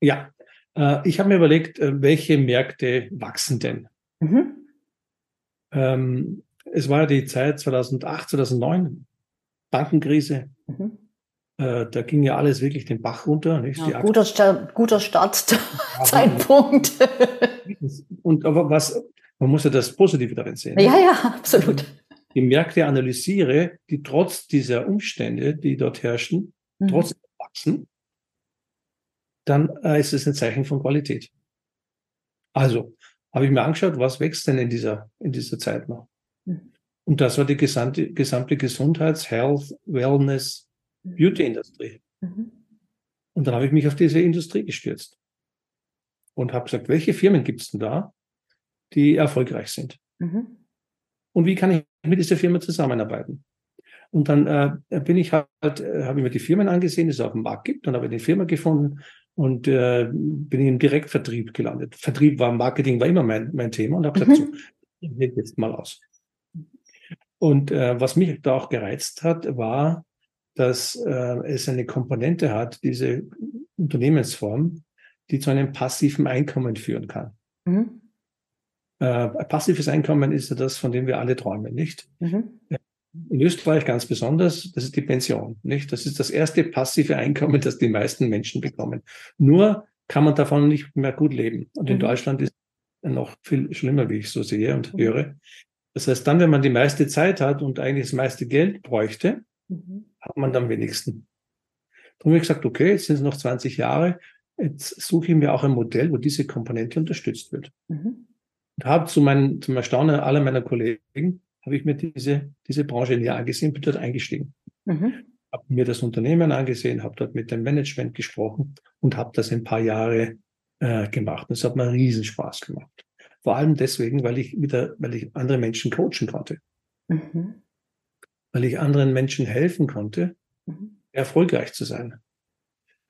Speaker 2: Ja, äh, ich habe mir überlegt, äh, welche Märkte wachsen denn? Mhm. Ähm, es war ja die Zeit 2008, 2009, Bankenkrise. Mhm. Äh, da ging ja alles wirklich den Bach runter. Nicht?
Speaker 1: Ja, guter, Start, guter Startzeitpunkt.
Speaker 2: Und aber was, man muss ja das Positive darin sehen.
Speaker 1: Ja, ja, absolut.
Speaker 2: Die Märkte analysiere, die trotz dieser Umstände, die dort herrschen, mhm. trotzdem wachsen, dann äh, ist es ein Zeichen von Qualität. Also habe ich mir angeschaut, was wächst denn in dieser, in dieser Zeit noch? Mhm. Und das war die gesamte, gesamte Gesundheits-, Health, Wellness, Beauty-Industrie. Mhm. Und dann habe ich mich auf diese Industrie gestürzt und habe gesagt, welche Firmen gibt es denn da, die erfolgreich sind? Mhm. Und wie kann ich mit dieser Firma zusammenarbeiten? Und dann äh, bin ich halt, äh, habe ich mir die Firmen angesehen, die es auf dem Markt gibt, dann habe ich eine Firma gefunden und äh, bin im Direktvertrieb gelandet. Vertrieb war, Marketing war immer mein, mein Thema und habe gesagt, mhm. so, ich jetzt mal aus. Und äh, was mich da auch gereizt hat, war, dass äh, es eine Komponente hat, diese Unternehmensform, die zu einem passiven Einkommen führen kann. Mhm. Äh, passives Einkommen ist ja das, von dem wir alle träumen, nicht? Mhm. In Österreich ganz besonders, das ist die Pension, nicht? Das ist das erste passive Einkommen, das die meisten Menschen bekommen. Nur kann man davon nicht mehr gut leben. Und in mhm. Deutschland ist es noch viel schlimmer, wie ich so sehe und mhm. höre. Das heißt, dann, wenn man die meiste Zeit hat und eigentlich das meiste Geld bräuchte, mhm. hat man am wenigsten. Darum habe ich gesagt, okay, jetzt sind es noch 20 Jahre, jetzt suche ich mir auch ein Modell, wo diese Komponente unterstützt wird. Mhm. Und habe zu meinem, zum Erstaunen aller meiner Kollegen, habe ich mir diese, diese Branche näher angesehen, bin dort eingestiegen. Mhm. Habe mir das Unternehmen angesehen, habe dort mit dem Management gesprochen und habe das ein paar Jahre äh, gemacht. Es hat mir riesen Spaß gemacht. Vor allem deswegen, weil ich wieder, weil ich andere Menschen coachen konnte. Mhm weil ich anderen Menschen helfen konnte, mhm. erfolgreich zu sein.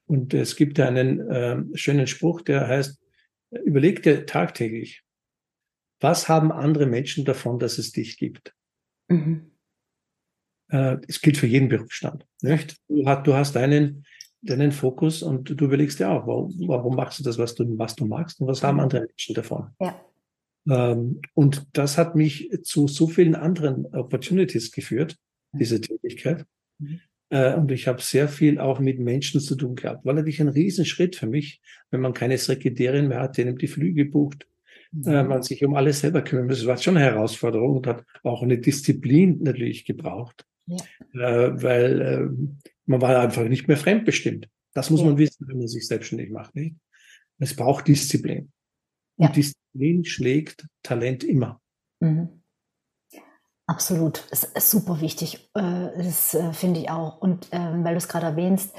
Speaker 2: Und es gibt einen äh, schönen Spruch, der heißt, überleg dir tagtäglich, was haben andere Menschen davon, dass es dich gibt? Mhm. Äh, es gilt für jeden Berufsstand. Nicht? Du, hast, du hast deinen, deinen Fokus und du überlegst dir auch, warum, warum machst du das, was du, was du magst und was haben mhm. andere Menschen davon? Ja. Ähm, und das hat mich zu so vielen anderen Opportunities geführt, diese Tätigkeit. Mhm. Äh, und ich habe sehr viel auch mit Menschen zu tun gehabt. War natürlich ein Riesenschritt für mich, wenn man keine Sekretärin mehr hat, denen die Flüge bucht, mhm. äh, man sich um alles selber kümmern muss. Das war schon eine Herausforderung und hat auch eine Disziplin natürlich gebraucht, ja. äh, weil äh, man war einfach nicht mehr fremdbestimmt. Das muss ja. man wissen, wenn man sich selbstständig macht. Nicht? Es braucht Disziplin. Und ja. Disziplin schlägt Talent immer. Mhm.
Speaker 1: Absolut, das ist super wichtig. Äh, das äh, finde ich auch. Und ähm, weil du es gerade erwähnst,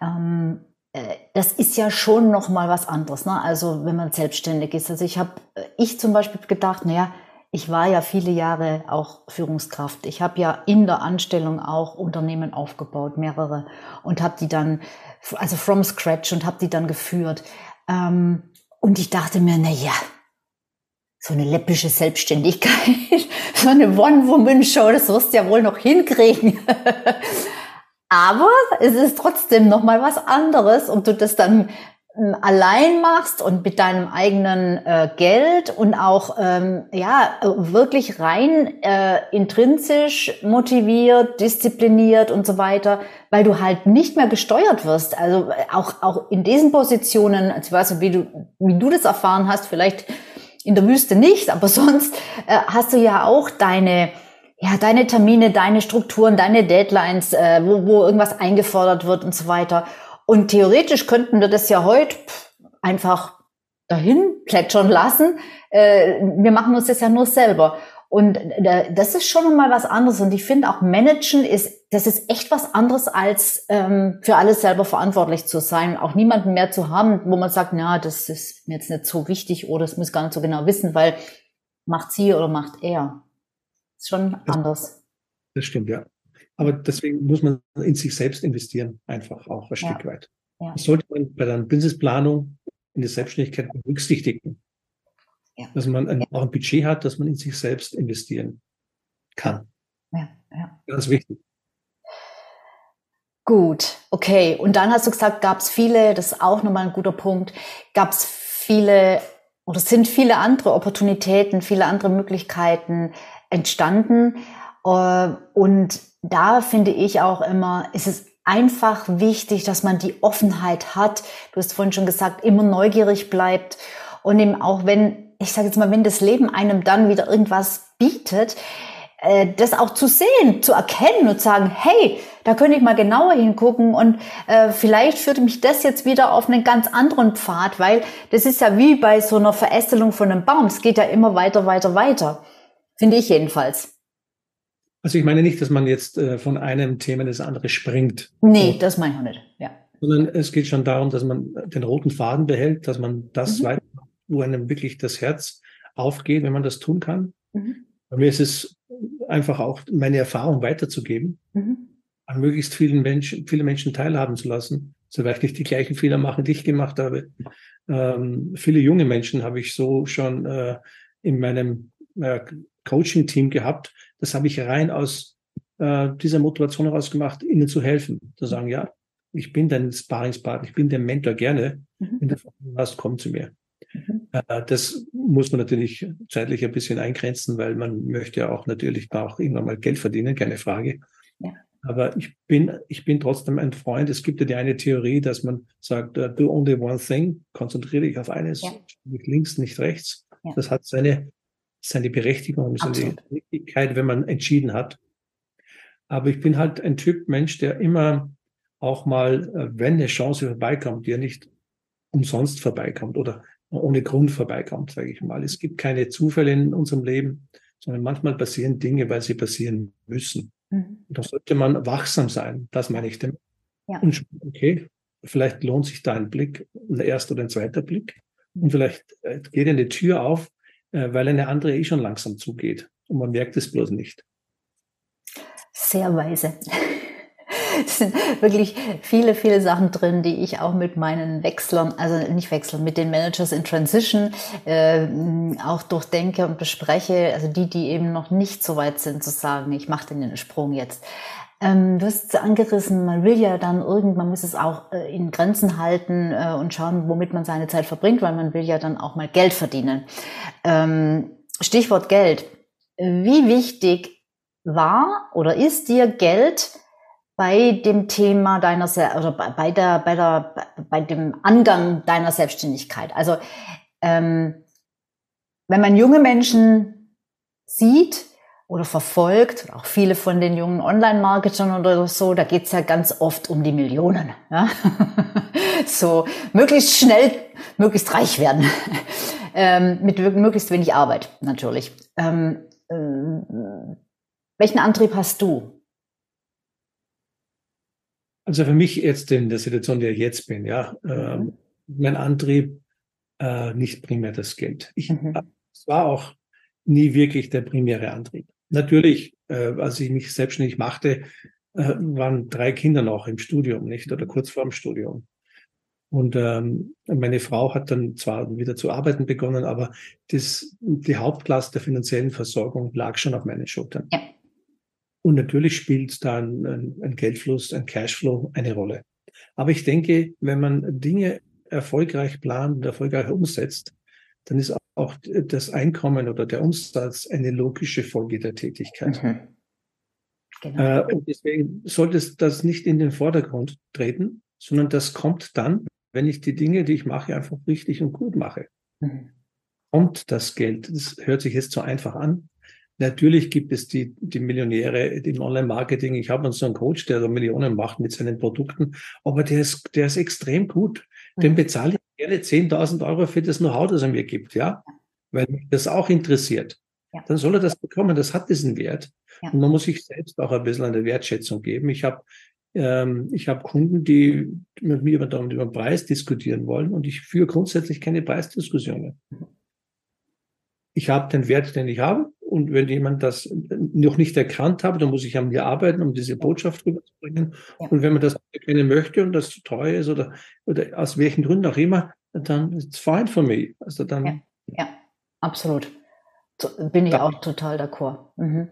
Speaker 1: ähm, äh, das ist ja schon noch mal was anderes. Ne? Also wenn man selbstständig ist. Also ich habe, ich zum Beispiel gedacht, naja, ich war ja viele Jahre auch Führungskraft. Ich habe ja in der Anstellung auch Unternehmen aufgebaut, mehrere, und habe die dann, also from scratch und habe die dann geführt. Ähm, und ich dachte mir, na ja, so eine läppische Selbstständigkeit, so eine One-Woman-Show, das wirst du ja wohl noch hinkriegen. Aber es ist trotzdem noch mal was anderes, ob du das dann ähm, allein machst und mit deinem eigenen äh, Geld und auch ähm, ja wirklich rein äh, intrinsisch motiviert, diszipliniert und so weiter, weil du halt nicht mehr gesteuert wirst. Also äh, auch auch in diesen Positionen, also wie du wie du das erfahren hast, vielleicht in der Wüste nicht, aber sonst äh, hast du ja auch deine, ja, deine Termine, deine Strukturen, deine Deadlines, äh, wo, wo irgendwas eingefordert wird und so weiter. Und theoretisch könnten wir das ja heute einfach dahin plätschern lassen. Äh, wir machen uns das ja nur selber. Und äh, das ist schon mal was anderes. Und ich finde auch Managen ist, das ist echt was anderes als ähm, für alles selber verantwortlich zu sein. Auch niemanden mehr zu haben, wo man sagt, na, das ist mir jetzt nicht so wichtig oder das muss gar nicht so genau wissen, weil macht sie oder macht er. Ist schon
Speaker 2: das,
Speaker 1: anders.
Speaker 2: Das stimmt, ja. Aber deswegen muss man in sich selbst investieren, einfach auch ein ja. Stück weit. Ja. Das sollte man bei der Businessplanung in der Selbstständigkeit berücksichtigen. Ja. Dass man ein, auch ein Budget hat, dass man in sich selbst investieren kann. Ja, ja. Ganz wichtig.
Speaker 1: Gut, okay. Und dann hast du gesagt, gab es viele, das ist auch nochmal ein guter Punkt, gab es viele oder sind viele andere Opportunitäten, viele andere Möglichkeiten entstanden. Äh, und da finde ich auch immer, ist es einfach wichtig, dass man die Offenheit hat. Du hast vorhin schon gesagt, immer neugierig bleibt und eben auch wenn, ich sage jetzt mal, wenn das Leben einem dann wieder irgendwas bietet, äh, das auch zu sehen, zu erkennen und sagen, hey, da könnte ich mal genauer hingucken und äh, vielleicht führt mich das jetzt wieder auf einen ganz anderen Pfad, weil das ist ja wie bei so einer Verästelung von einem Baum. Es geht ja immer weiter, weiter, weiter. Finde ich jedenfalls.
Speaker 2: Also ich meine nicht, dass man jetzt äh, von einem Thema ins andere springt.
Speaker 1: Nee, so. das meine ich auch nicht, ja.
Speaker 2: Sondern es geht schon darum, dass man den roten Faden behält, dass man das mhm. weitermacht, wo einem wirklich das Herz aufgeht, wenn man das tun kann. Mhm. Bei mir ist es einfach auch meine Erfahrung weiterzugeben, mhm. an möglichst vielen Menschen, viele Menschen teilhaben zu lassen, so weil ich nicht die gleichen Fehler machen, die ich gemacht habe. Ähm, viele junge Menschen habe ich so schon äh, in meinem äh, Coaching-Team gehabt, das habe ich rein aus äh, dieser Motivation heraus gemacht, ihnen zu helfen. Zu sagen, ja, ich bin dein Sparingspartner, ich bin der Mentor gerne. Mhm. Wenn du hast, komm zu mir. Mhm. Äh, das muss man natürlich zeitlich ein bisschen eingrenzen, weil man möchte ja auch natürlich auch irgendwann mal Geld verdienen, keine Frage. Ja. Aber ich bin, ich bin trotzdem ein Freund. Es gibt ja die eine Theorie, dass man sagt, uh, do only one thing, konzentriere dich auf eines, ja. nicht links, nicht rechts. Ja. Das hat seine seine Berechtigung, seine Wichtigkeit, wenn man entschieden hat. Aber ich bin halt ein Typ Mensch, der immer auch mal, äh, wenn eine Chance vorbeikommt, die ja nicht umsonst vorbeikommt oder ohne Grund vorbeikommt, sage ich mal. Es gibt keine Zufälle in unserem Leben, sondern manchmal passieren Dinge, weil sie passieren müssen. Mhm. Da sollte man wachsam sein, das meine ich damit. Ja. Und okay, vielleicht lohnt sich da ein Blick, ein erster oder ein zweiter Blick. Und vielleicht äh, geht eine Tür auf, äh, weil eine andere eh schon langsam zugeht. Und man merkt es bloß nicht.
Speaker 1: Sehr weise. Es sind wirklich viele, viele Sachen drin, die ich auch mit meinen Wechslern, also nicht Wechslern, mit den Managers in Transition äh, auch durchdenke und bespreche. Also die, die eben noch nicht so weit sind, zu sagen, ich mache den Sprung jetzt. Ähm, du hast es angerissen, man will ja dann irgendwann, man muss es auch äh, in Grenzen halten äh, und schauen, womit man seine Zeit verbringt, weil man will ja dann auch mal Geld verdienen. Ähm, Stichwort Geld. Wie wichtig war oder ist dir Geld bei dem Thema deiner oder bei der bei der bei dem Angang deiner Selbstständigkeit? Also ähm, wenn man junge Menschen sieht, oder verfolgt, auch viele von den jungen Online-Marketern oder so, da geht's ja ganz oft um die Millionen. Ja? so möglichst schnell, möglichst reich werden. ähm, mit möglichst wenig Arbeit natürlich. Ähm, äh, welchen Antrieb hast du?
Speaker 2: Also für mich jetzt in der Situation, in der ich jetzt bin, ja, äh, mein Antrieb äh, nicht primär das Geld. Ich, mhm. Es war auch nie wirklich der primäre Antrieb. Natürlich, äh, als ich mich selbstständig machte, äh, waren drei Kinder noch im Studium, nicht? Oder kurz vor dem Studium. Und ähm, meine Frau hat dann zwar wieder zu arbeiten begonnen, aber das, die Hauptlast der finanziellen Versorgung lag schon auf meinen Schultern. Ja. Und natürlich spielt da ein, ein, Geldfluss, ein Cashflow eine Rolle. Aber ich denke, wenn man Dinge erfolgreich plant und erfolgreich umsetzt, dann ist auch das Einkommen oder der Umsatz eine logische Folge der Tätigkeit. Mhm. Genau. Äh, und deswegen sollte das nicht in den Vordergrund treten, sondern das kommt dann, wenn ich die Dinge, die ich mache, einfach richtig und gut mache. Mhm. Kommt das Geld? Das hört sich jetzt so einfach an. Natürlich gibt es die, die Millionäre im Online-Marketing. Ich habe so einen Coach, der so Millionen macht mit seinen Produkten, aber der ist, der ist extrem gut dem bezahle ich gerne 10.000 Euro für das Know-how, das er mir gibt, ja, weil mich das auch interessiert. Ja. Dann soll er das bekommen, das hat diesen Wert. Ja. Und man muss sich selbst auch ein bisschen eine Wertschätzung geben. Ich habe ähm, ich habe Kunden, die mit mir über, über den Preis diskutieren wollen und ich führe grundsätzlich keine Preisdiskussionen. Ich habe den Wert, den ich habe und wenn jemand das noch nicht erkannt hat, dann muss ich an mir arbeiten, um diese Botschaft rüberzubringen. Ja. Und wenn man das erkennen möchte und das zu teuer ist oder, oder aus welchen Gründen auch immer, dann ist es fine for me. Also dann.
Speaker 1: Ja, ja absolut. Bin ich auch total d'accord. Mhm.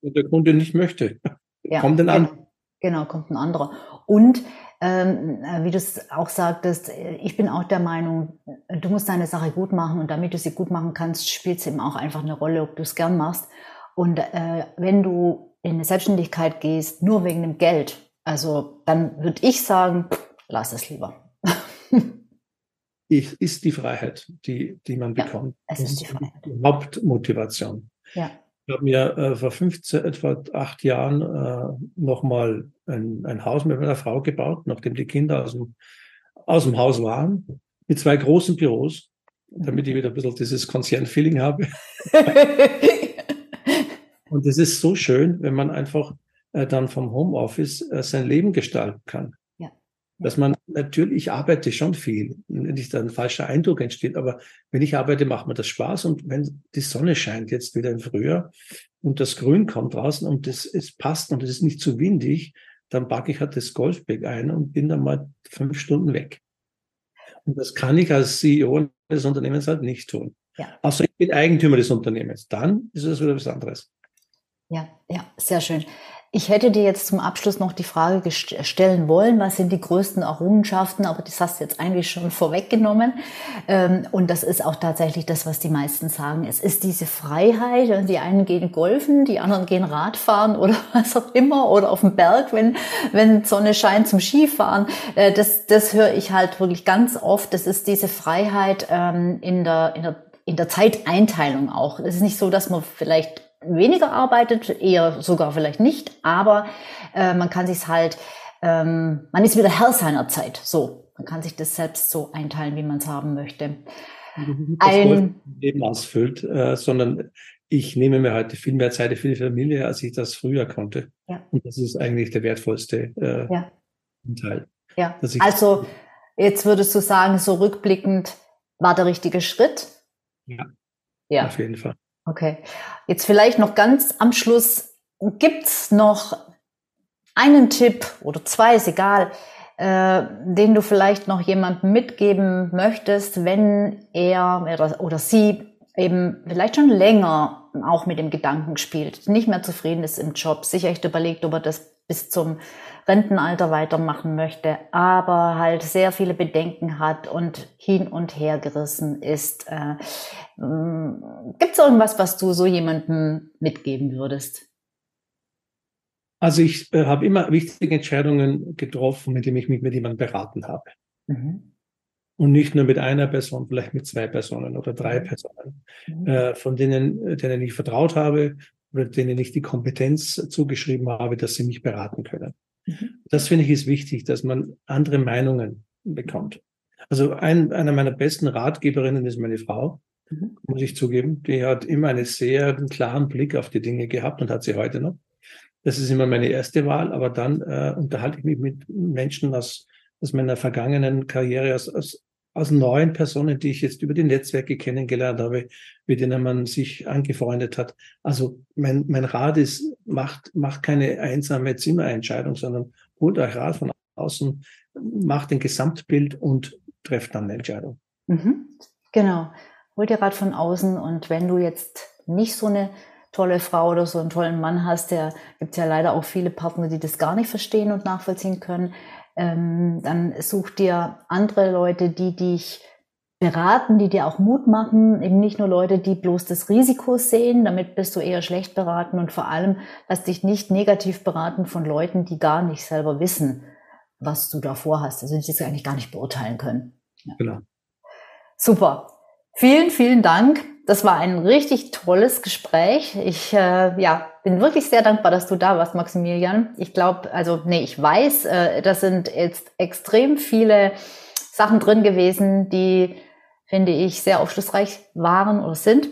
Speaker 2: Wenn der Kunde nicht möchte, ja, kommt dann an.
Speaker 1: Genau, kommt ein anderer. Und wie du es auch sagtest, äh, ich bin auch der Meinung, du musst deine Sache gut machen und damit du sie gut machen kannst, spielt es eben auch einfach eine Rolle, ob du es gern machst. Und äh, wenn du in eine Selbstständigkeit gehst, nur wegen dem Geld, also dann würde ich sagen, lass es lieber.
Speaker 2: ich, ist die Freiheit, die, die man ja, bekommt.
Speaker 1: Es ist die Freiheit.
Speaker 2: Die Hauptmotivation. Ja. Ich habe mir äh, vor 15, etwa acht Jahren äh, nochmal ein, ein Haus mit meiner Frau gebaut, nachdem die Kinder aus dem, aus dem Haus waren, mit zwei großen Büros, damit ich wieder ein bisschen dieses Konzernfeeling habe. Und es ist so schön, wenn man einfach äh, dann vom Homeoffice äh, sein Leben gestalten kann dass man natürlich, ich arbeite schon viel, nicht ein falscher Eindruck entsteht, aber wenn ich arbeite, macht mir das Spaß und wenn die Sonne scheint jetzt wieder im Frühjahr und das Grün kommt draußen und das, es passt und es ist nicht zu windig, dann packe ich halt das Golfbag ein und bin dann mal fünf Stunden weg. Und das kann ich als CEO des Unternehmens halt nicht tun. Ja. Außer ich bin Eigentümer des Unternehmens. Dann ist es wieder was anderes.
Speaker 1: Ja, ja, sehr schön. Ich hätte dir jetzt zum Abschluss noch die Frage stellen wollen, was sind die größten Errungenschaften, aber das hast du jetzt eigentlich schon vorweggenommen. Ähm, und das ist auch tatsächlich das, was die meisten sagen. Es ist diese Freiheit. Die einen gehen golfen, die anderen gehen Radfahren oder was auch immer oder auf dem Berg, wenn, wenn Sonne scheint zum Skifahren. Äh, das, das höre ich halt wirklich ganz oft. Das ist diese Freiheit ähm, in der, in der in der Zeiteinteilung auch. Es ist nicht so, dass man vielleicht weniger arbeitet, eher sogar vielleicht nicht, aber äh, man kann sich halt, ähm, man ist wieder Herr seiner Zeit. So, man kann sich das selbst so einteilen, wie man es haben möchte.
Speaker 2: Ein Leben ausfüllt, äh, sondern ich nehme mir heute viel mehr Zeit für die Familie, als ich das früher konnte. Ja. Und das ist eigentlich der wertvollste äh, ja. Teil.
Speaker 1: Ja. Also jetzt würdest du sagen, so rückblickend war der richtige Schritt.
Speaker 2: Ja. Ja. Auf jeden Fall.
Speaker 1: Okay. Jetzt vielleicht noch ganz am Schluss. Gibt's noch einen Tipp oder zwei, ist egal, äh, den du vielleicht noch jemandem mitgeben möchtest, wenn er oder, oder sie eben vielleicht schon länger auch mit dem Gedanken spielt, nicht mehr zufrieden ist im Job, sich echt überlegt, ob er das bis zum Rentenalter weitermachen möchte, aber halt sehr viele Bedenken hat und hin und her gerissen ist. Äh, mm, Gibt es irgendwas, was du so jemandem mitgeben würdest?
Speaker 2: Also ich äh, habe immer wichtige Entscheidungen getroffen, mit denen ich mich mit jemandem beraten habe. Mhm. Und nicht nur mit einer Person, vielleicht mit zwei Personen oder drei mhm. Personen, mhm. äh, von denen, denen ich vertraut habe oder denen ich die Kompetenz zugeschrieben habe, dass sie mich beraten können. Mhm. Das finde ich ist wichtig, dass man andere Meinungen bekommt. Also ein, einer meiner besten Ratgeberinnen ist meine Frau, mhm. muss ich zugeben. Die hat immer einen sehr klaren Blick auf die Dinge gehabt und hat sie heute noch. Das ist immer meine erste Wahl, aber dann äh, unterhalte ich mich mit Menschen aus, aus meiner vergangenen Karriere, aus, aus aus neuen Personen, die ich jetzt über die Netzwerke kennengelernt habe, mit denen man sich angefreundet hat. Also mein, mein Rat ist, macht, macht keine einsame Zimmerentscheidung, sondern holt euch Rat von außen, macht ein Gesamtbild und trefft dann eine Entscheidung.
Speaker 1: Mhm. Genau. Holt dir Rat von außen und wenn du jetzt nicht so eine tolle Frau oder so einen tollen Mann hast, der gibt ja leider auch viele Partner, die das gar nicht verstehen und nachvollziehen können, ähm, dann such dir andere Leute, die dich beraten, die dir auch Mut machen, eben nicht nur Leute, die bloß das Risiko sehen, damit bist du eher schlecht beraten und vor allem lass dich nicht negativ beraten von Leuten, die gar nicht selber wissen, was du davor hast, also die das eigentlich gar nicht beurteilen können. Ja. Genau. Super. Vielen, vielen Dank. Das war ein richtig tolles Gespräch. Ich äh, ja, bin wirklich sehr dankbar, dass du da warst, Maximilian. Ich glaube, also nee, ich weiß, äh, das sind jetzt extrem viele Sachen drin gewesen, die, finde ich, sehr aufschlussreich waren oder sind.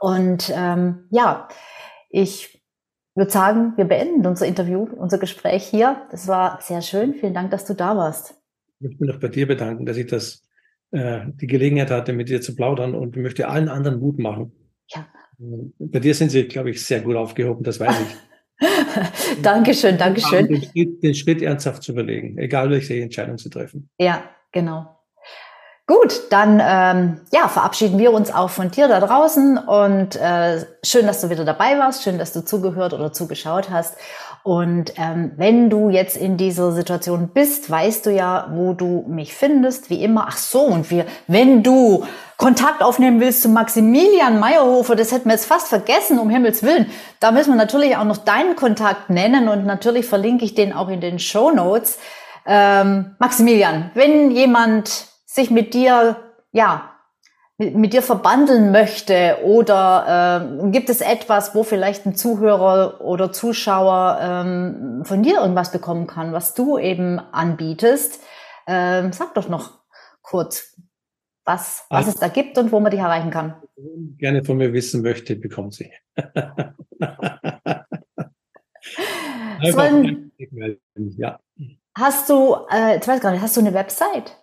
Speaker 1: Und ähm, ja, ich würde sagen, wir beenden unser Interview, unser Gespräch hier. Das war sehr schön. Vielen Dank, dass du da warst.
Speaker 2: Ich möchte mich auch bei dir bedanken, dass ich das, äh, die Gelegenheit hatte, mit dir zu plaudern und möchte allen anderen Mut machen. Ja. Bei dir sind sie, glaube ich, sehr gut aufgehoben, das weiß ich.
Speaker 1: Dankeschön, Dankeschön.
Speaker 2: Den Schritt, den Schritt ernsthaft zu überlegen, egal welche Entscheidung zu treffen.
Speaker 1: Ja, genau. Gut, dann ähm, ja, verabschieden wir uns auch von dir da draußen und äh, schön, dass du wieder dabei warst, schön, dass du zugehört oder zugeschaut hast. Und ähm, wenn du jetzt in dieser Situation bist, weißt du ja, wo du mich findest, wie immer. Ach so, und wir, wenn du Kontakt aufnehmen willst zu Maximilian Meyerhofer, das hätten wir jetzt fast vergessen, um Himmels Willen. Da müssen wir natürlich auch noch deinen Kontakt nennen und natürlich verlinke ich den auch in den Show Notes. Ähm, Maximilian, wenn jemand sich mit dir, ja, mit, mit dir verbandeln möchte oder äh, gibt es etwas, wo vielleicht ein Zuhörer oder Zuschauer ähm, von dir irgendwas bekommen kann, was du eben anbietest? Ähm, sag doch noch kurz, was, was es da gibt und wo man dich erreichen kann.
Speaker 2: Gerne von mir wissen möchte, bekommt sie.
Speaker 1: Sollen, ja. Hast du, äh, ich weiß gar nicht, hast du eine Website?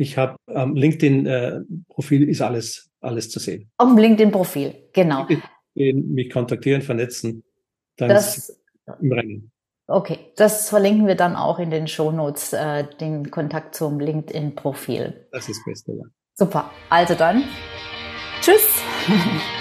Speaker 2: Ich habe am ähm, LinkedIn-Profil äh, ist alles, alles zu sehen.
Speaker 1: Auf dem LinkedIn-Profil, genau.
Speaker 2: Mich kontaktieren, vernetzen,
Speaker 1: dann das, im Rennen. Okay, das verlinken wir dann auch in den Shownotes, äh, den Kontakt zum LinkedIn-Profil.
Speaker 2: Das ist das Beste, ja.
Speaker 1: Super. Also dann, tschüss.